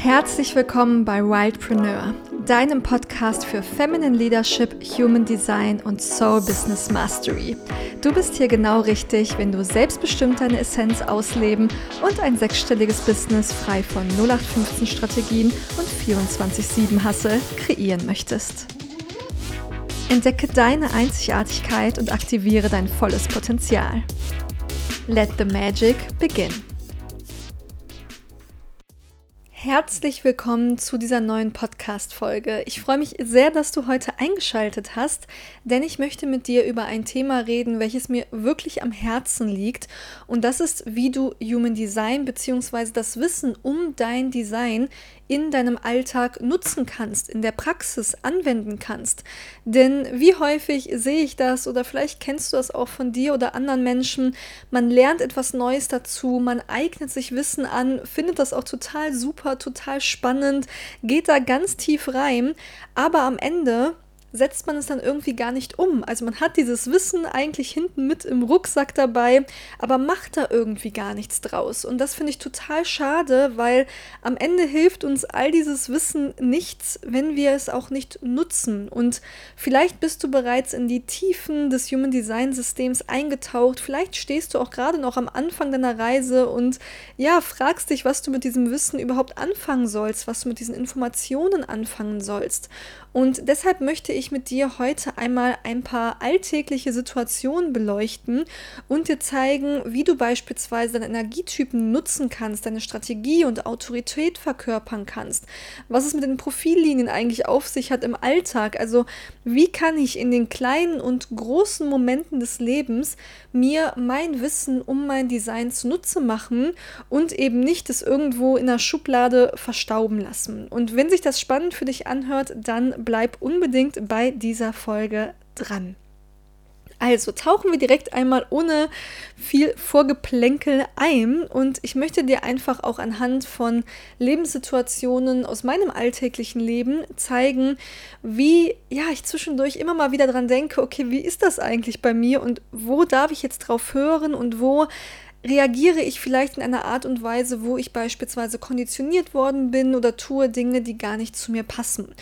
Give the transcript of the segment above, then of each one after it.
Herzlich willkommen bei Wildpreneur, deinem Podcast für Feminine Leadership, Human Design und Soul Business Mastery. Du bist hier genau richtig, wenn du selbstbestimmt deine Essenz ausleben und ein sechsstelliges Business frei von 0815 Strategien und 24/7 Hustle kreieren möchtest. Entdecke deine Einzigartigkeit und aktiviere dein volles Potenzial. Let the magic begin. Herzlich willkommen zu dieser neuen Podcast-Folge. Ich freue mich sehr, dass du heute eingeschaltet hast, denn ich möchte mit dir über ein Thema reden, welches mir wirklich am Herzen liegt. Und das ist, wie du Human Design bzw. das Wissen um dein Design in deinem Alltag nutzen kannst, in der Praxis anwenden kannst. Denn wie häufig sehe ich das oder vielleicht kennst du das auch von dir oder anderen Menschen, man lernt etwas Neues dazu, man eignet sich Wissen an, findet das auch total super, total spannend, geht da ganz tief rein, aber am Ende setzt man es dann irgendwie gar nicht um. Also man hat dieses Wissen eigentlich hinten mit im Rucksack dabei, aber macht da irgendwie gar nichts draus. Und das finde ich total schade, weil am Ende hilft uns all dieses Wissen nichts, wenn wir es auch nicht nutzen. Und vielleicht bist du bereits in die Tiefen des Human Design Systems eingetaucht. Vielleicht stehst du auch gerade noch am Anfang deiner Reise und ja, fragst dich, was du mit diesem Wissen überhaupt anfangen sollst, was du mit diesen Informationen anfangen sollst. Und deshalb möchte ich mit dir heute einmal ein paar alltägliche Situationen beleuchten und dir zeigen, wie du beispielsweise deine Energietypen nutzen kannst, deine Strategie und Autorität verkörpern kannst, was es mit den Profillinien eigentlich auf sich hat im Alltag. Also wie kann ich in den kleinen und großen Momenten des Lebens mir mein Wissen um mein Design zunutze machen und eben nicht es irgendwo in der Schublade verstauben lassen. Und wenn sich das spannend für dich anhört, dann bleib unbedingt bei dieser Folge dran. Also tauchen wir direkt einmal ohne viel Vorgeplänkel ein und ich möchte dir einfach auch anhand von Lebenssituationen aus meinem alltäglichen Leben zeigen, wie ja, ich zwischendurch immer mal wieder dran denke, okay, wie ist das eigentlich bei mir und wo darf ich jetzt drauf hören und wo reagiere ich vielleicht in einer Art und Weise, wo ich beispielsweise konditioniert worden bin oder tue Dinge, die gar nicht zu mir passen.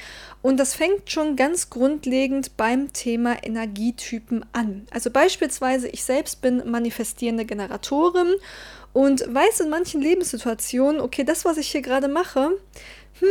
Und das fängt schon ganz grundlegend beim Thema Energietypen an. Also beispielsweise ich selbst bin manifestierende Generatorin und weiß in manchen Lebenssituationen, okay, das, was ich hier gerade mache, hm,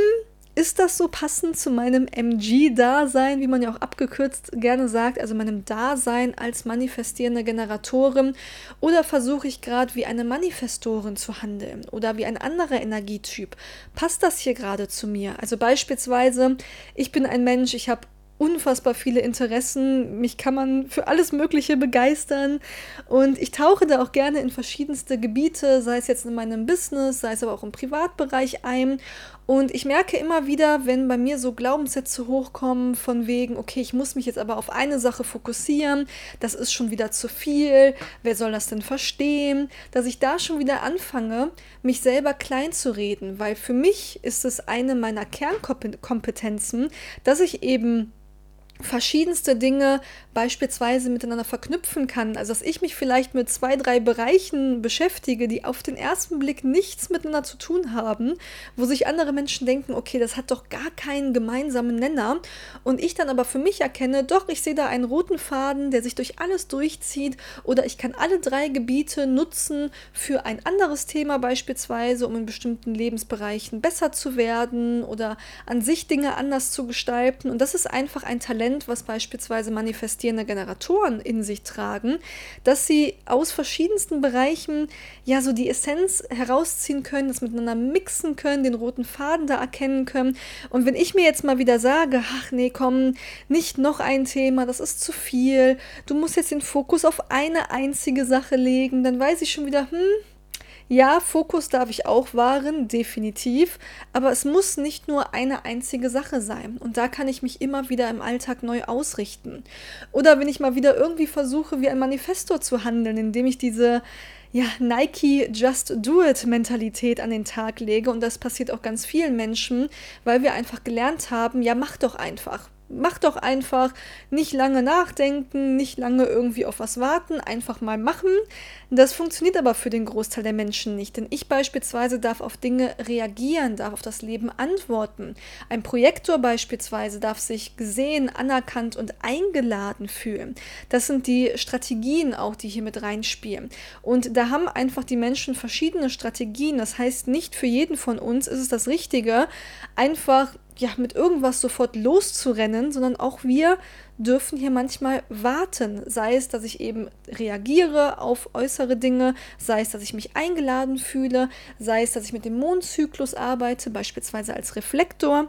ist das so passend zu meinem MG-Dasein, wie man ja auch abgekürzt gerne sagt, also meinem Dasein als manifestierende Generatorin? Oder versuche ich gerade wie eine Manifestorin zu handeln oder wie ein anderer Energietyp? Passt das hier gerade zu mir? Also beispielsweise, ich bin ein Mensch, ich habe unfassbar viele Interessen. Mich kann man für alles Mögliche begeistern. Und ich tauche da auch gerne in verschiedenste Gebiete, sei es jetzt in meinem Business, sei es aber auch im Privatbereich ein. Und ich merke immer wieder, wenn bei mir so Glaubenssätze hochkommen, von wegen, okay, ich muss mich jetzt aber auf eine Sache fokussieren, das ist schon wieder zu viel, wer soll das denn verstehen, dass ich da schon wieder anfange, mich selber klein zu reden, weil für mich ist es eine meiner Kernkompetenzen, dass ich eben verschiedenste Dinge beispielsweise miteinander verknüpfen kann. Also dass ich mich vielleicht mit zwei, drei Bereichen beschäftige, die auf den ersten Blick nichts miteinander zu tun haben, wo sich andere Menschen denken, okay, das hat doch gar keinen gemeinsamen Nenner. Und ich dann aber für mich erkenne, doch, ich sehe da einen roten Faden, der sich durch alles durchzieht. Oder ich kann alle drei Gebiete nutzen für ein anderes Thema beispielsweise, um in bestimmten Lebensbereichen besser zu werden oder an sich Dinge anders zu gestalten. Und das ist einfach ein Talent Talent, was beispielsweise manifestierende Generatoren in sich tragen, dass sie aus verschiedensten Bereichen ja so die Essenz herausziehen können, das miteinander mixen können, den roten Faden da erkennen können. Und wenn ich mir jetzt mal wieder sage, ach nee, komm, nicht noch ein Thema, das ist zu viel, du musst jetzt den Fokus auf eine einzige Sache legen, dann weiß ich schon wieder, hm, ja, Fokus darf ich auch wahren, definitiv, aber es muss nicht nur eine einzige Sache sein. Und da kann ich mich immer wieder im Alltag neu ausrichten. Oder wenn ich mal wieder irgendwie versuche, wie ein Manifestor zu handeln, indem ich diese ja, Nike Just Do It Mentalität an den Tag lege. Und das passiert auch ganz vielen Menschen, weil wir einfach gelernt haben, ja, mach doch einfach. Mach doch einfach, nicht lange nachdenken, nicht lange irgendwie auf was warten, einfach mal machen. Das funktioniert aber für den Großteil der Menschen nicht, denn ich beispielsweise darf auf Dinge reagieren, darf auf das Leben antworten. Ein Projektor beispielsweise darf sich gesehen, anerkannt und eingeladen fühlen. Das sind die Strategien auch, die hier mit reinspielen. Und da haben einfach die Menschen verschiedene Strategien. Das heißt, nicht für jeden von uns ist es das Richtige, einfach ja, mit irgendwas sofort loszurennen, sondern auch wir dürfen hier manchmal warten. Sei es, dass ich eben reagiere auf äußere Dinge, sei es, dass ich mich eingeladen fühle, sei es, dass ich mit dem Mondzyklus arbeite, beispielsweise als Reflektor.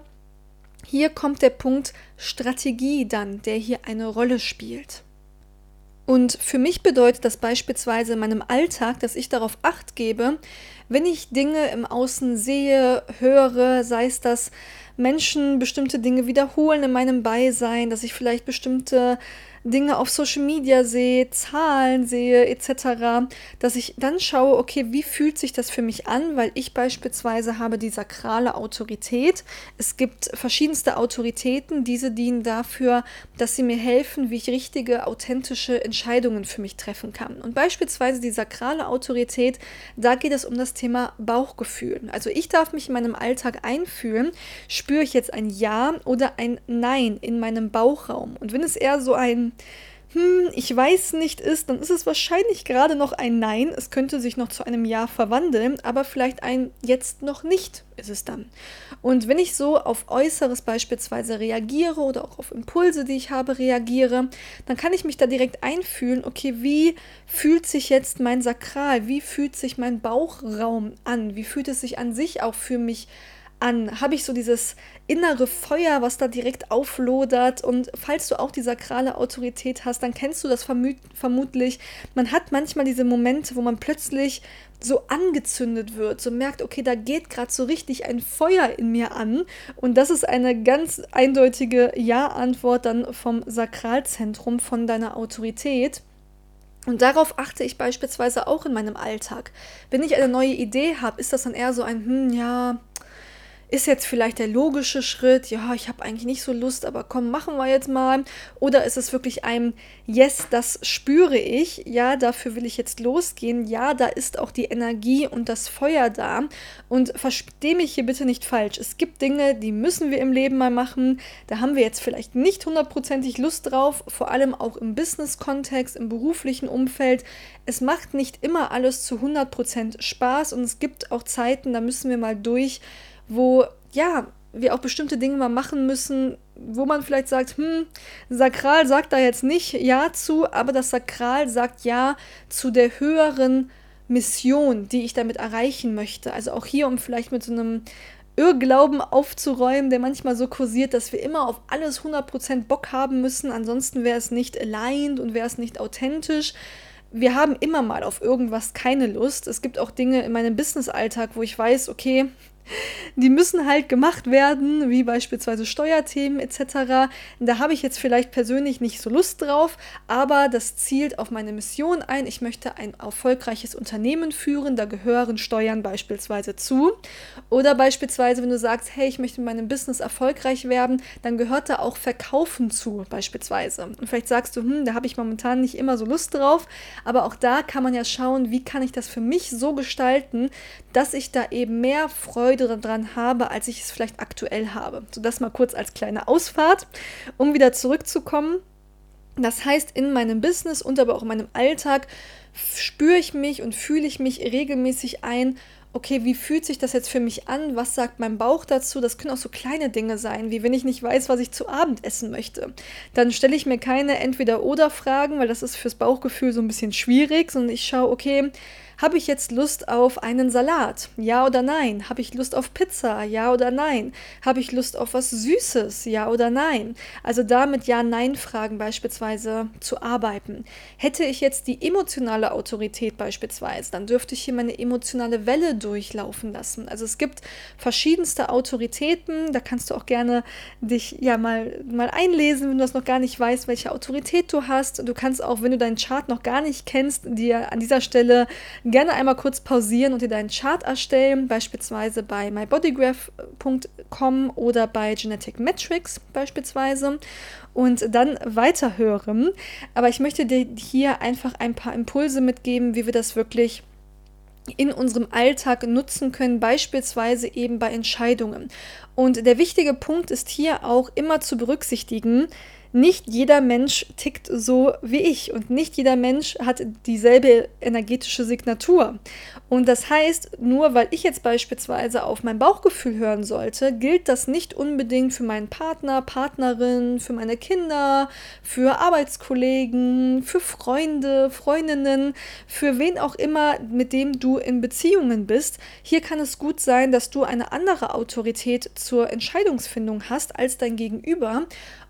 Hier kommt der Punkt Strategie dann, der hier eine Rolle spielt. Und für mich bedeutet das beispielsweise in meinem Alltag, dass ich darauf acht gebe, wenn ich Dinge im Außen sehe, höre, sei es, dass Menschen bestimmte Dinge wiederholen in meinem Beisein, dass ich vielleicht bestimmte Dinge auf Social Media sehe, Zahlen sehe etc., dass ich dann schaue, okay, wie fühlt sich das für mich an, weil ich beispielsweise habe die sakrale Autorität. Es gibt verschiedenste Autoritäten, diese dienen dafür, dass sie mir helfen, wie ich richtige, authentische Entscheidungen für mich treffen kann. Und beispielsweise die sakrale Autorität, da geht es um das Thema Bauchgefühl. Also ich darf mich in meinem Alltag einfühlen, spüre ich jetzt ein Ja oder ein Nein in meinem Bauchraum. Und wenn es eher so ein hm, ich weiß nicht ist, dann ist es wahrscheinlich gerade noch ein Nein. Es könnte sich noch zu einem Ja verwandeln, aber vielleicht ein Jetzt noch nicht ist es dann. Und wenn ich so auf Äußeres beispielsweise reagiere oder auch auf Impulse, die ich habe, reagiere, dann kann ich mich da direkt einfühlen, okay, wie fühlt sich jetzt mein Sakral, wie fühlt sich mein Bauchraum an, wie fühlt es sich an sich auch für mich an? An? Habe ich so dieses innere Feuer, was da direkt auflodert? Und falls du auch die sakrale Autorität hast, dann kennst du das vermut vermutlich. Man hat manchmal diese Momente, wo man plötzlich so angezündet wird, so merkt, okay, da geht gerade so richtig ein Feuer in mir an. Und das ist eine ganz eindeutige Ja-Antwort dann vom Sakralzentrum, von deiner Autorität. Und darauf achte ich beispielsweise auch in meinem Alltag. Wenn ich eine neue Idee habe, ist das dann eher so ein, hm, ja, ist jetzt vielleicht der logische Schritt, ja, ich habe eigentlich nicht so Lust, aber komm, machen wir jetzt mal. Oder ist es wirklich ein Yes, das spüre ich, ja, dafür will ich jetzt losgehen, ja, da ist auch die Energie und das Feuer da. Und verstehe mich hier bitte nicht falsch. Es gibt Dinge, die müssen wir im Leben mal machen. Da haben wir jetzt vielleicht nicht hundertprozentig Lust drauf, vor allem auch im Business-Kontext, im beruflichen Umfeld. Es macht nicht immer alles zu 100% Spaß und es gibt auch Zeiten, da müssen wir mal durch wo ja, wir auch bestimmte Dinge mal machen müssen, wo man vielleicht sagt, hm, Sakral sagt da jetzt nicht Ja zu, aber das Sakral sagt Ja zu der höheren Mission, die ich damit erreichen möchte. Also auch hier, um vielleicht mit so einem Irrglauben aufzuräumen, der manchmal so kursiert, dass wir immer auf alles 100% Bock haben müssen, ansonsten wäre es nicht aligned und wäre es nicht authentisch. Wir haben immer mal auf irgendwas keine Lust. Es gibt auch Dinge in meinem Business-Alltag, wo ich weiß, okay, die müssen halt gemacht werden, wie beispielsweise Steuerthemen etc. Da habe ich jetzt vielleicht persönlich nicht so Lust drauf, aber das zielt auf meine Mission ein. Ich möchte ein erfolgreiches Unternehmen führen, da gehören Steuern beispielsweise zu. Oder beispielsweise, wenn du sagst, hey, ich möchte in meinem Business erfolgreich werden, dann gehört da auch Verkaufen zu, beispielsweise. Und vielleicht sagst du, hm, da habe ich momentan nicht immer so Lust drauf, aber auch da kann man ja schauen, wie kann ich das für mich so gestalten, dass ich da eben mehr Freude daran habe, als ich es vielleicht aktuell habe. So das mal kurz als kleine Ausfahrt, um wieder zurückzukommen. Das heißt, in meinem Business und aber auch in meinem Alltag spüre ich mich und fühle ich mich regelmäßig ein, okay, wie fühlt sich das jetzt für mich an? Was sagt mein Bauch dazu? Das können auch so kleine Dinge sein, wie wenn ich nicht weiß, was ich zu Abend essen möchte. Dann stelle ich mir keine Entweder-Oder-Fragen, weil das ist fürs Bauchgefühl so ein bisschen schwierig, sondern ich schaue, okay, habe ich jetzt Lust auf einen Salat? Ja oder nein? Habe ich Lust auf Pizza? Ja oder nein? Habe ich Lust auf was Süßes? Ja oder nein? Also da mit Ja-Nein-Fragen beispielsweise zu arbeiten. Hätte ich jetzt die emotionale Autorität beispielsweise, dann dürfte ich hier meine emotionale Welle durchlaufen lassen. Also es gibt verschiedenste Autoritäten, da kannst du auch gerne dich ja mal, mal einlesen, wenn du das noch gar nicht weißt, welche Autorität du hast. Du kannst auch, wenn du deinen Chart noch gar nicht kennst, dir an dieser Stelle gerne einmal kurz pausieren und dir deinen Chart erstellen, beispielsweise bei mybodygraph.com oder bei Genetic Metrics beispielsweise und dann weiterhören. Aber ich möchte dir hier einfach ein paar Impulse mitgeben, wie wir das wirklich in unserem Alltag nutzen können, beispielsweise eben bei Entscheidungen. Und der wichtige Punkt ist hier auch immer zu berücksichtigen, nicht jeder Mensch tickt so wie ich und nicht jeder Mensch hat dieselbe energetische Signatur. Und das heißt, nur weil ich jetzt beispielsweise auf mein Bauchgefühl hören sollte, gilt das nicht unbedingt für meinen Partner, Partnerin, für meine Kinder, für Arbeitskollegen, für Freunde, Freundinnen, für wen auch immer, mit dem du in Beziehungen bist. Hier kann es gut sein, dass du eine andere Autorität zur Entscheidungsfindung hast als dein Gegenüber.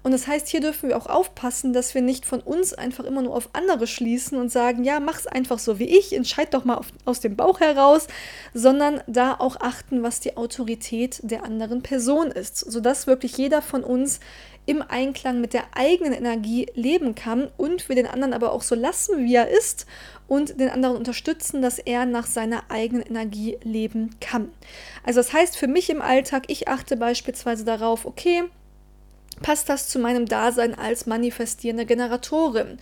Und das heißt, hier dürfen wir auch aufpassen, dass wir nicht von uns einfach immer nur auf andere schließen und sagen, ja, mach's einfach so wie ich, entscheid doch mal auf, aus dem Bauch heraus, sondern da auch achten, was die Autorität der anderen Person ist, sodass wirklich jeder von uns im Einklang mit der eigenen Energie leben kann und wir den anderen aber auch so lassen, wie er ist und den anderen unterstützen, dass er nach seiner eigenen Energie leben kann. Also das heißt für mich im Alltag, ich achte beispielsweise darauf, okay, Passt das zu meinem Dasein als manifestierende Generatorin?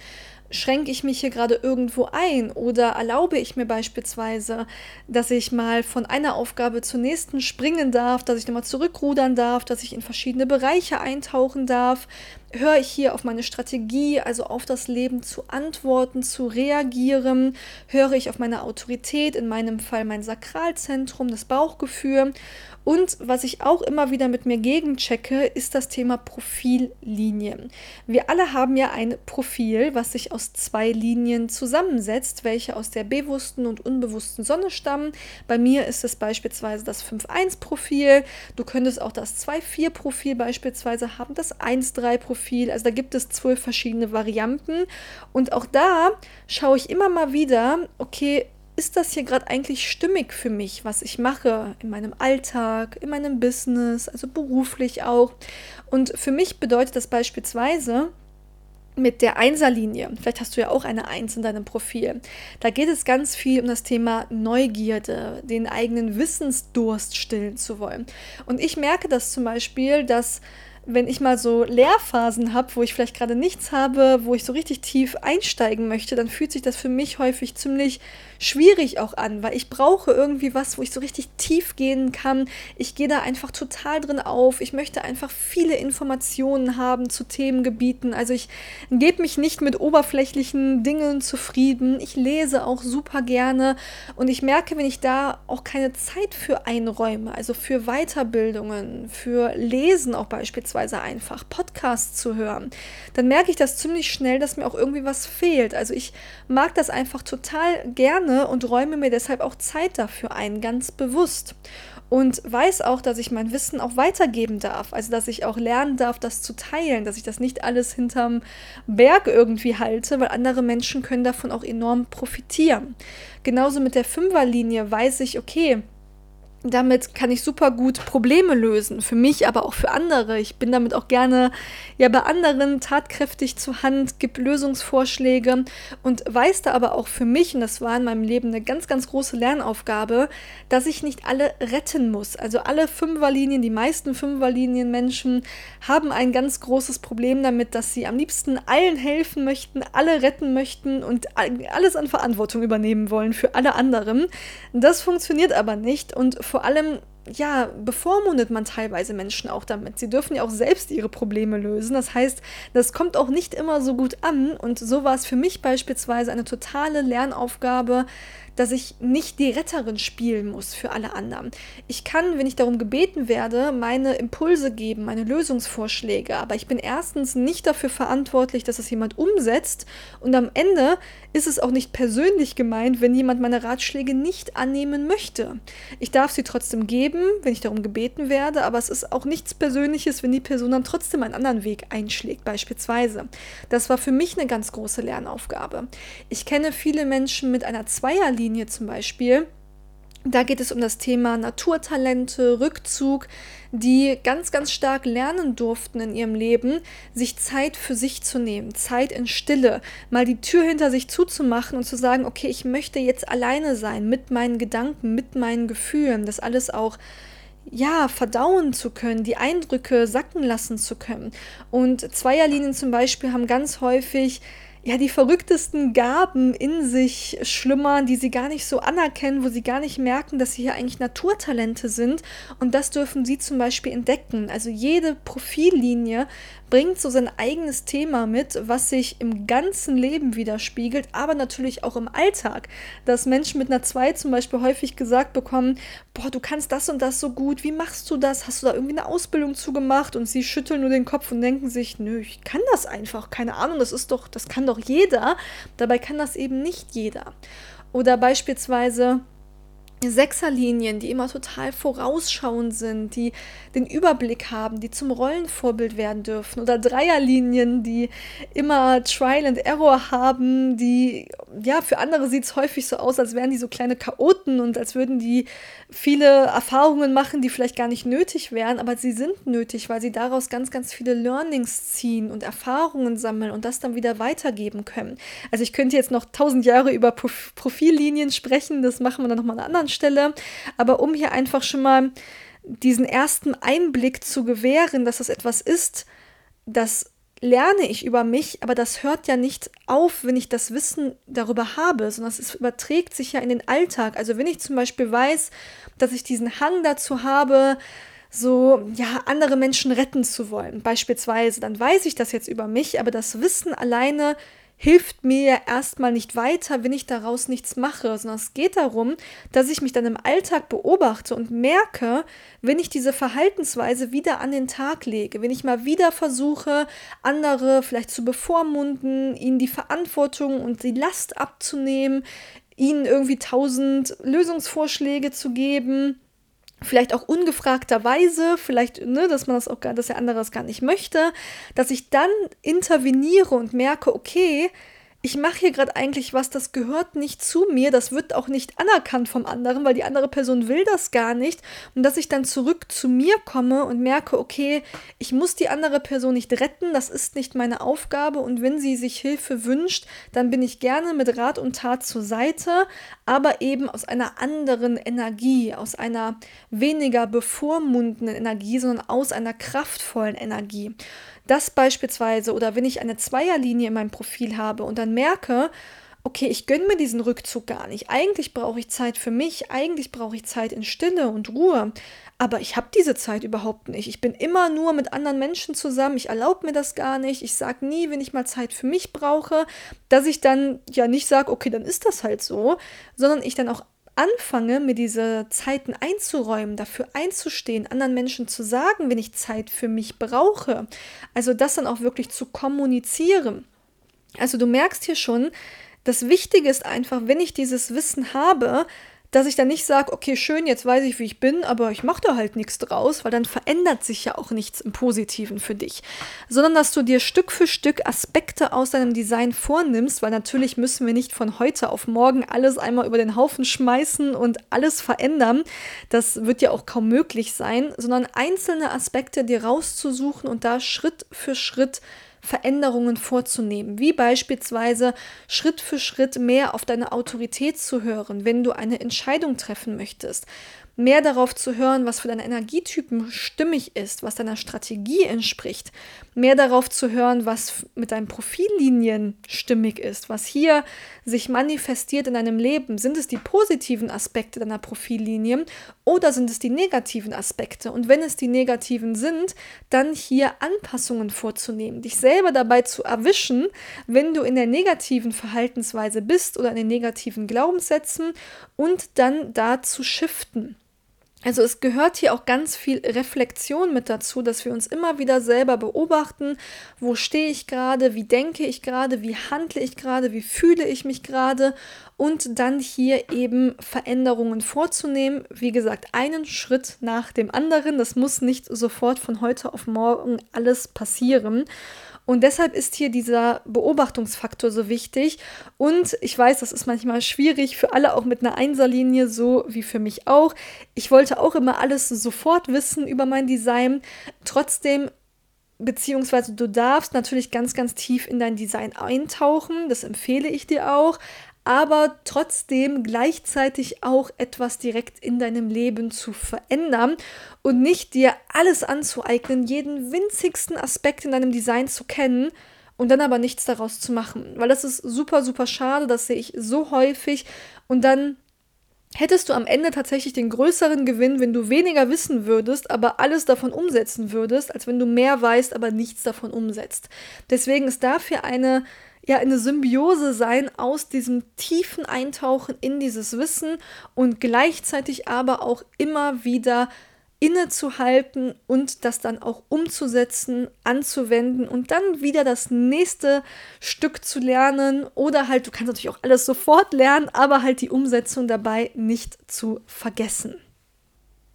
Schränke ich mich hier gerade irgendwo ein oder erlaube ich mir beispielsweise, dass ich mal von einer Aufgabe zur nächsten springen darf, dass ich nochmal zurückrudern darf, dass ich in verschiedene Bereiche eintauchen darf? Höre ich hier auf meine Strategie, also auf das Leben zu antworten, zu reagieren? Höre ich auf meine Autorität, in meinem Fall mein Sakralzentrum, das Bauchgefühl? Und was ich auch immer wieder mit mir gegenchecke, ist das Thema Profillinien. Wir alle haben ja ein Profil, was sich aus zwei Linien zusammensetzt, welche aus der bewussten und unbewussten Sonne stammen. Bei mir ist es beispielsweise das 5-1-Profil. Du könntest auch das 2-4-Profil beispielsweise haben, das 1-3-Profil. Also da gibt es zwölf verschiedene Varianten. Und auch da schaue ich immer mal wieder, okay, ist das hier gerade eigentlich stimmig für mich, was ich mache in meinem Alltag, in meinem Business, also beruflich auch. Und für mich bedeutet das beispielsweise, mit der Einserlinie, vielleicht hast du ja auch eine Eins in deinem Profil, da geht es ganz viel um das Thema Neugierde, den eigenen Wissensdurst stillen zu wollen. Und ich merke das zum Beispiel, dass wenn ich mal so Lehrphasen habe, wo ich vielleicht gerade nichts habe, wo ich so richtig tief einsteigen möchte, dann fühlt sich das für mich häufig ziemlich schwierig auch an, weil ich brauche irgendwie was, wo ich so richtig tief gehen kann. Ich gehe da einfach total drin auf. Ich möchte einfach viele Informationen haben zu Themengebieten. Also ich gebe mich nicht mit oberflächlichen Dingen zufrieden. Ich lese auch super gerne und ich merke, wenn ich da auch keine Zeit für einräume, also für Weiterbildungen, für Lesen auch beispielsweise einfach, Podcasts zu hören, dann merke ich das ziemlich schnell, dass mir auch irgendwie was fehlt. Also ich mag das einfach total gerne gerne und räume mir deshalb auch Zeit dafür ein, ganz bewusst. Und weiß auch, dass ich mein Wissen auch weitergeben darf. Also, dass ich auch lernen darf, das zu teilen, dass ich das nicht alles hinterm Berg irgendwie halte, weil andere Menschen können davon auch enorm profitieren. Genauso mit der Fünferlinie weiß ich, okay, damit kann ich super gut Probleme lösen, für mich, aber auch für andere. Ich bin damit auch gerne ja bei anderen tatkräftig zur Hand, gebe Lösungsvorschläge und weiß da aber auch für mich, und das war in meinem Leben eine ganz, ganz große Lernaufgabe, dass ich nicht alle retten muss. Also alle Fünferlinien, die meisten Fünferlinien Menschen haben ein ganz großes Problem damit, dass sie am liebsten allen helfen möchten, alle retten möchten und alles an Verantwortung übernehmen wollen für alle anderen. Das funktioniert aber nicht und vor allem ja, bevormundet man teilweise Menschen auch damit. Sie dürfen ja auch selbst ihre Probleme lösen. Das heißt, das kommt auch nicht immer so gut an. Und so war es für mich beispielsweise eine totale Lernaufgabe, dass ich nicht die Retterin spielen muss für alle anderen. Ich kann, wenn ich darum gebeten werde, meine Impulse geben, meine Lösungsvorschläge, aber ich bin erstens nicht dafür verantwortlich, dass es jemand umsetzt und am Ende ist es auch nicht persönlich gemeint, wenn jemand meine Ratschläge nicht annehmen möchte. Ich darf sie trotzdem geben, wenn ich darum gebeten werde, aber es ist auch nichts Persönliches, wenn die Person dann trotzdem einen anderen Weg einschlägt, beispielsweise. Das war für mich eine ganz große Lernaufgabe. Ich kenne viele Menschen mit einer Zweierlinie, Linie zum Beispiel, Da geht es um das Thema Naturtalente, Rückzug, die ganz, ganz stark lernen durften in ihrem Leben, sich Zeit für sich zu nehmen, Zeit in Stille, mal die Tür hinter sich zuzumachen und zu sagen, okay, ich möchte jetzt alleine sein mit meinen Gedanken, mit meinen Gefühlen, das alles auch ja, verdauen zu können, die Eindrücke sacken lassen zu können. Und Zweierlinien zum Beispiel haben ganz häufig ja, die verrücktesten Gaben in sich schlummern, die sie gar nicht so anerkennen, wo sie gar nicht merken, dass sie hier eigentlich Naturtalente sind. Und das dürfen sie zum Beispiel entdecken. Also jede Profillinie bringt so sein eigenes Thema mit, was sich im ganzen Leben widerspiegelt, aber natürlich auch im Alltag. Dass Menschen mit einer 2 zum Beispiel häufig gesagt bekommen, boah, du kannst das und das so gut, wie machst du das? Hast du da irgendwie eine Ausbildung zugemacht? Und sie schütteln nur den Kopf und denken sich, nö, ich kann das einfach, keine Ahnung, das ist doch, das kann doch jeder. Dabei kann das eben nicht jeder. Oder beispielsweise Sechserlinien, die immer total vorausschauend sind, die den Überblick haben, die zum Rollenvorbild werden dürfen. Oder Dreierlinien, die immer Trial and Error haben, die, ja, für andere sieht es häufig so aus, als wären die so kleine Chaoten und als würden die viele Erfahrungen machen, die vielleicht gar nicht nötig wären, aber sie sind nötig, weil sie daraus ganz, ganz viele Learnings ziehen und Erfahrungen sammeln und das dann wieder weitergeben können. Also ich könnte jetzt noch tausend Jahre über Profillinien sprechen, das machen wir dann nochmal an einer anderen Stelle, aber um hier einfach schon mal diesen ersten Einblick zu gewähren, dass das etwas ist, das lerne ich über mich, aber das hört ja nicht auf, wenn ich das Wissen darüber habe, sondern es überträgt sich ja in den Alltag. Also wenn ich zum Beispiel weiß, dass ich diesen Hang dazu habe, so, ja, andere Menschen retten zu wollen, beispielsweise, dann weiß ich das jetzt über mich, aber das Wissen alleine hilft mir ja erstmal nicht weiter, wenn ich daraus nichts mache, sondern es geht darum, dass ich mich dann im Alltag beobachte und merke, wenn ich diese Verhaltensweise wieder an den Tag lege, wenn ich mal wieder versuche, andere vielleicht zu bevormunden, ihnen die Verantwortung und die Last abzunehmen, ihnen irgendwie tausend Lösungsvorschläge zu geben, vielleicht auch ungefragterweise, vielleicht, ne, dass man das auch gar, dass der andere das gar nicht möchte, dass ich dann interveniere und merke, okay, ich mache hier gerade eigentlich was, das gehört nicht zu mir, das wird auch nicht anerkannt vom anderen, weil die andere Person will das gar nicht. Und dass ich dann zurück zu mir komme und merke, okay, ich muss die andere Person nicht retten, das ist nicht meine Aufgabe. Und wenn sie sich Hilfe wünscht, dann bin ich gerne mit Rat und Tat zur Seite, aber eben aus einer anderen Energie, aus einer weniger bevormundenden Energie, sondern aus einer kraftvollen Energie. Das beispielsweise, oder wenn ich eine Zweierlinie in meinem Profil habe und dann merke, okay, ich gönne mir diesen Rückzug gar nicht. Eigentlich brauche ich Zeit für mich, eigentlich brauche ich Zeit in Stille und Ruhe. Aber ich habe diese Zeit überhaupt nicht. Ich bin immer nur mit anderen Menschen zusammen. Ich erlaube mir das gar nicht. Ich sage nie, wenn ich mal Zeit für mich brauche, dass ich dann ja nicht sage, okay, dann ist das halt so, sondern ich dann auch anfange, mir diese Zeiten einzuräumen, dafür einzustehen, anderen Menschen zu sagen, wenn ich Zeit für mich brauche. Also das dann auch wirklich zu kommunizieren. Also du merkst hier schon, das Wichtige ist einfach, wenn ich dieses Wissen habe, dass ich dann nicht sage, okay, schön, jetzt weiß ich, wie ich bin, aber ich mache da halt nichts draus, weil dann verändert sich ja auch nichts im Positiven für dich, sondern dass du dir Stück für Stück Aspekte aus deinem Design vornimmst, weil natürlich müssen wir nicht von heute auf morgen alles einmal über den Haufen schmeißen und alles verändern. Das wird ja auch kaum möglich sein, sondern einzelne Aspekte dir rauszusuchen und da Schritt für Schritt Veränderungen vorzunehmen, wie beispielsweise Schritt für Schritt mehr auf deine Autorität zu hören, wenn du eine Entscheidung treffen möchtest mehr darauf zu hören, was für deine Energietypen stimmig ist, was deiner Strategie entspricht, mehr darauf zu hören, was mit deinen Profillinien stimmig ist, was hier sich manifestiert in deinem Leben. Sind es die positiven Aspekte deiner Profillinien oder sind es die negativen Aspekte? Und wenn es die negativen sind, dann hier Anpassungen vorzunehmen, dich selber dabei zu erwischen, wenn du in der negativen Verhaltensweise bist oder in den negativen Glaubenssätzen und dann da zu shiften. Also es gehört hier auch ganz viel Reflexion mit dazu, dass wir uns immer wieder selber beobachten, wo stehe ich gerade, wie denke ich gerade, wie handle ich gerade, wie fühle ich mich gerade und dann hier eben Veränderungen vorzunehmen. Wie gesagt, einen Schritt nach dem anderen. Das muss nicht sofort von heute auf morgen alles passieren. Und deshalb ist hier dieser Beobachtungsfaktor so wichtig. Und ich weiß, das ist manchmal schwierig für alle, auch mit einer Einserlinie, so wie für mich auch. Ich wollte auch immer alles sofort wissen über mein Design. Trotzdem beziehungsweise du darfst natürlich ganz, ganz tief in dein Design eintauchen. Das empfehle ich dir auch aber trotzdem gleichzeitig auch etwas direkt in deinem Leben zu verändern und nicht dir alles anzueignen, jeden winzigsten Aspekt in deinem Design zu kennen und dann aber nichts daraus zu machen. Weil das ist super, super schade, das sehe ich so häufig und dann hättest du am Ende tatsächlich den größeren Gewinn, wenn du weniger wissen würdest, aber alles davon umsetzen würdest, als wenn du mehr weißt, aber nichts davon umsetzt. Deswegen ist dafür eine ja eine Symbiose sein aus diesem tiefen Eintauchen in dieses Wissen und gleichzeitig aber auch immer wieder innezuhalten und das dann auch umzusetzen, anzuwenden und dann wieder das nächste Stück zu lernen oder halt, du kannst natürlich auch alles sofort lernen, aber halt die Umsetzung dabei nicht zu vergessen.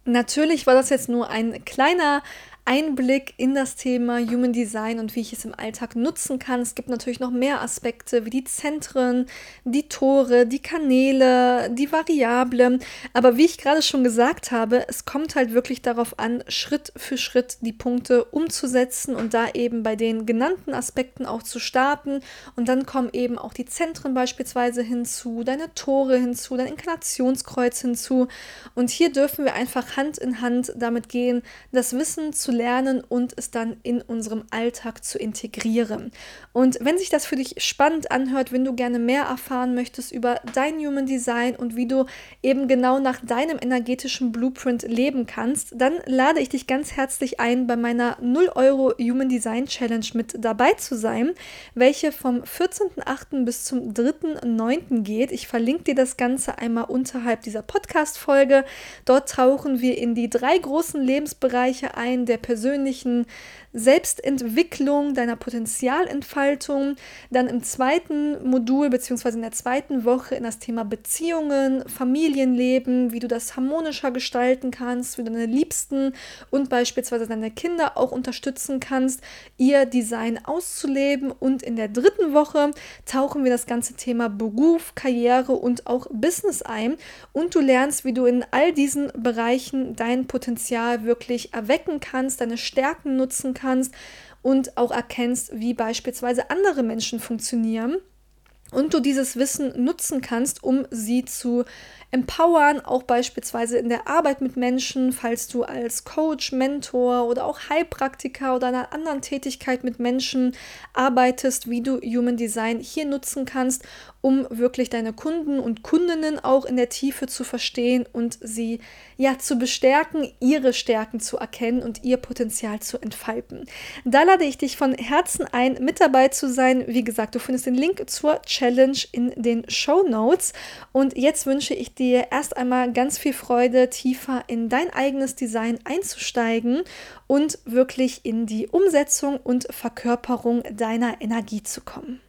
Natürlich war das jetzt nur ein kleiner Einblick in das Thema Human Design und wie ich es im Alltag nutzen kann. Es gibt natürlich noch mehr Aspekte wie die Zentren, die Tore, die Kanäle, die Variablen. Aber wie ich gerade schon gesagt habe, es kommt halt wirklich darauf an, Schritt für Schritt die Punkte umzusetzen und da eben bei den genannten Aspekten auch zu starten. Und dann kommen eben auch die Zentren beispielsweise hinzu, deine Tore hinzu, dein Inkarnationskreuz hinzu. Und hier dürfen wir einfach Hand in Hand damit gehen, das Wissen zu lernen und es dann in unserem Alltag zu integrieren. Und wenn sich das für dich spannend anhört, wenn du gerne mehr erfahren möchtest über dein Human Design und wie du eben genau nach deinem energetischen Blueprint leben kannst, dann lade ich dich ganz herzlich ein, bei meiner 0 Euro Human Design Challenge mit dabei zu sein, welche vom 14.08. bis zum 3.09. geht. Ich verlinke dir das Ganze einmal unterhalb dieser Podcast-Folge. Dort tauchen wir in die drei großen Lebensbereiche ein, der persönlichen Selbstentwicklung, deiner Potenzialentfaltung, dann im zweiten Modul beziehungsweise in der zweiten Woche in das Thema Beziehungen, Familienleben, wie du das harmonischer gestalten kannst, wie du deine Liebsten und beispielsweise deine Kinder auch unterstützen kannst, ihr Design auszuleben. Und in der dritten Woche tauchen wir das ganze Thema Beruf, Karriere und auch Business ein und du lernst, wie du in all diesen Bereichen dein Potenzial wirklich erwecken kannst, deine Stärken nutzen kannst kannst und auch erkennst, wie beispielsweise andere Menschen funktionieren und du dieses Wissen nutzen kannst, um sie zu empowern, auch beispielsweise in der Arbeit mit Menschen, falls du als Coach, Mentor oder auch Heilpraktiker oder einer anderen Tätigkeit mit Menschen arbeitest, wie du Human Design hier nutzen kannst, um wirklich deine Kunden und Kundinnen auch in der Tiefe zu verstehen und sie ja zu bestärken, ihre Stärken zu erkennen und ihr Potenzial zu entfalten. Da lade ich dich von Herzen ein, mit dabei zu sein. Wie gesagt, du findest den Link zur Challenge in den Show Notes und jetzt wünsche ich dir dir erst einmal ganz viel Freude, tiefer in dein eigenes Design einzusteigen und wirklich in die Umsetzung und Verkörperung deiner Energie zu kommen.